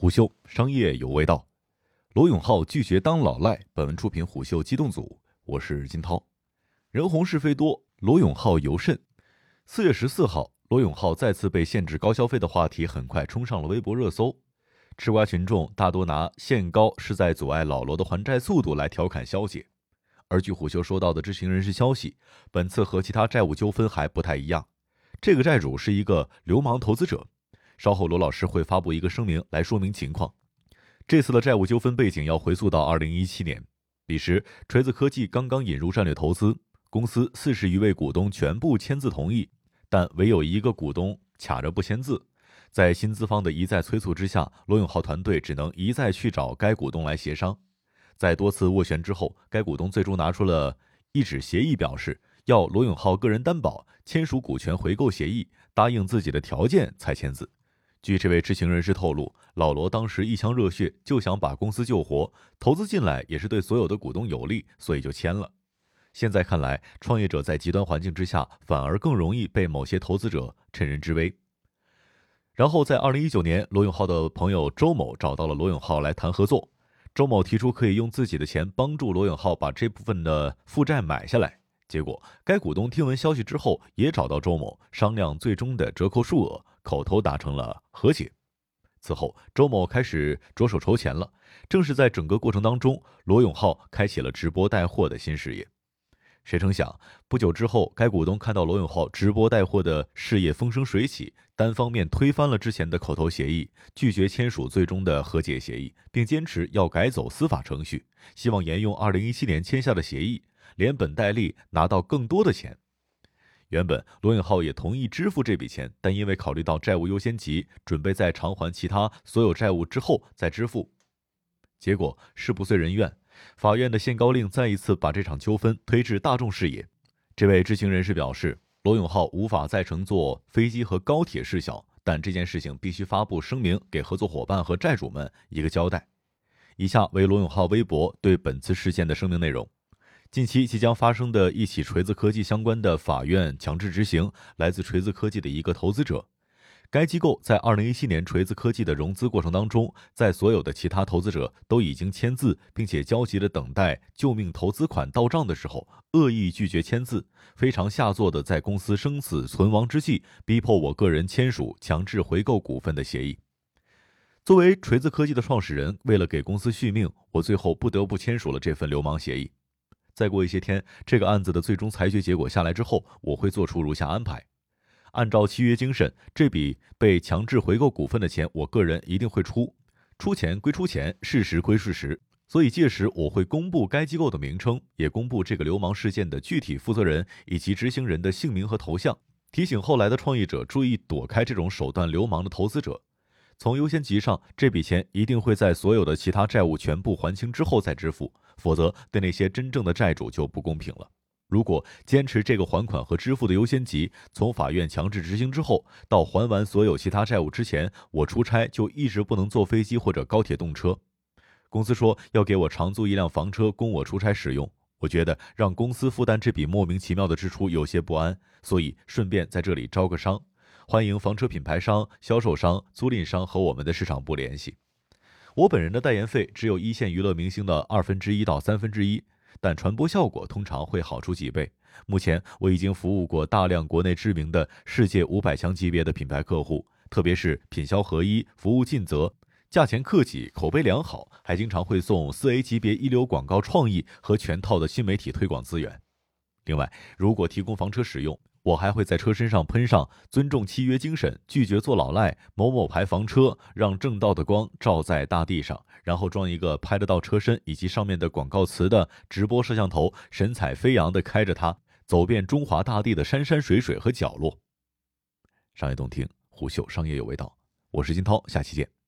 虎嗅商业有味道，罗永浩拒绝当老赖。本文出品虎嗅机动组，我是金涛。人红是非多，罗永浩尤甚。四月十四号，罗永浩再次被限制高消费的话题很快冲上了微博热搜。吃瓜群众大多拿限高是在阻碍老罗的还债速度来调侃消解。而据虎嗅收到的知情人士消息，本次和其他债务纠纷还不太一样，这个债主是一个流氓投资者。稍后，罗老师会发布一个声明来说明情况。这次的债务纠纷背景要回溯到二零一七年，彼时锤子科技刚刚引入战略投资，公司四十余位股东全部签字同意，但唯有一个股东卡着不签字。在新资方的一再催促之下，罗永浩团队只能一再去找该股东来协商。在多次斡旋之后，该股东最终拿出了一纸协议，表示要罗永浩个人担保，签署股权回购协议，答应自己的条件才签字。据这位知情人士透露，老罗当时一腔热血，就想把公司救活，投资进来也是对所有的股东有利，所以就签了。现在看来，创业者在极端环境之下，反而更容易被某些投资者趁人之危。然后在二零一九年，罗永浩的朋友周某找到了罗永浩来谈合作，周某提出可以用自己的钱帮助罗永浩把这部分的负债买下来。结果，该股东听闻消息之后，也找到周某商量最终的折扣数额。口头达成了和解。此后，周某开始着手筹钱了。正是在整个过程当中，罗永浩开启了直播带货的新事业。谁成想，不久之后，该股东看到罗永浩直播带货的事业风生水起，单方面推翻了之前的口头协议，拒绝签署最终的和解协议，并坚持要改走司法程序，希望沿用2017年签下的协议，连本带利拿到更多的钱。原本罗永浩也同意支付这笔钱，但因为考虑到债务优先级，准备在偿还其他所有债务之后再支付。结果事不遂人愿，法院的限高令再一次把这场纠纷推至大众视野。这位知情人士表示，罗永浩无法再乘坐飞机和高铁事小，但这件事情必须发布声明，给合作伙伴和债主们一个交代。以下为罗永浩微博对本次事件的声明内容。近期即将发生的一起锤子科技相关的法院强制执行，来自锤子科技的一个投资者。该机构在二零一七年锤子科技的融资过程当中，在所有的其他投资者都已经签字，并且焦急的等待救命投资款到账的时候，恶意拒绝签字，非常下作的在公司生死存亡之际，逼迫我个人签署强制回购股份的协议。作为锤子科技的创始人，为了给公司续命，我最后不得不签署了这份流氓协议。再过一些天，这个案子的最终裁决结果下来之后，我会做出如下安排：按照契约精神，这笔被强制回购股份的钱，我个人一定会出。出钱归出钱，事实归事实。所以届时我会公布该机构的名称，也公布这个流氓事件的具体负责人以及执行人的姓名和头像，提醒后来的创业者注意躲开这种手段流氓的投资者。从优先级上，这笔钱一定会在所有的其他债务全部还清之后再支付，否则对那些真正的债主就不公平了。如果坚持这个还款和支付的优先级，从法院强制执行之后到还完所有其他债务之前，我出差就一直不能坐飞机或者高铁动车。公司说要给我长租一辆房车供我出差使用，我觉得让公司负担这笔莫名其妙的支出有些不安，所以顺便在这里招个商。欢迎房车品牌商、销售商、租赁商和我们的市场部联系。我本人的代言费只有一线娱乐明星的二分之一到三分之一，但传播效果通常会好出几倍。目前我已经服务过大量国内知名的世界五百强级别的品牌客户，特别是品销合一、服务尽责、价钱客气、口碑良好，还经常会送四 A 级别一流广告创意和全套的新媒体推广资源。另外，如果提供房车使用，我还会在车身上喷上“尊重契约精神，拒绝做老赖”某某牌房车，让正道的光照在大地上，然后装一个拍得到车身以及上面的广告词的直播摄像头，神采飞扬地开着它，走遍中华大地的山山水水和角落。商业动听，虎嗅商业有味道，我是金涛，下期见。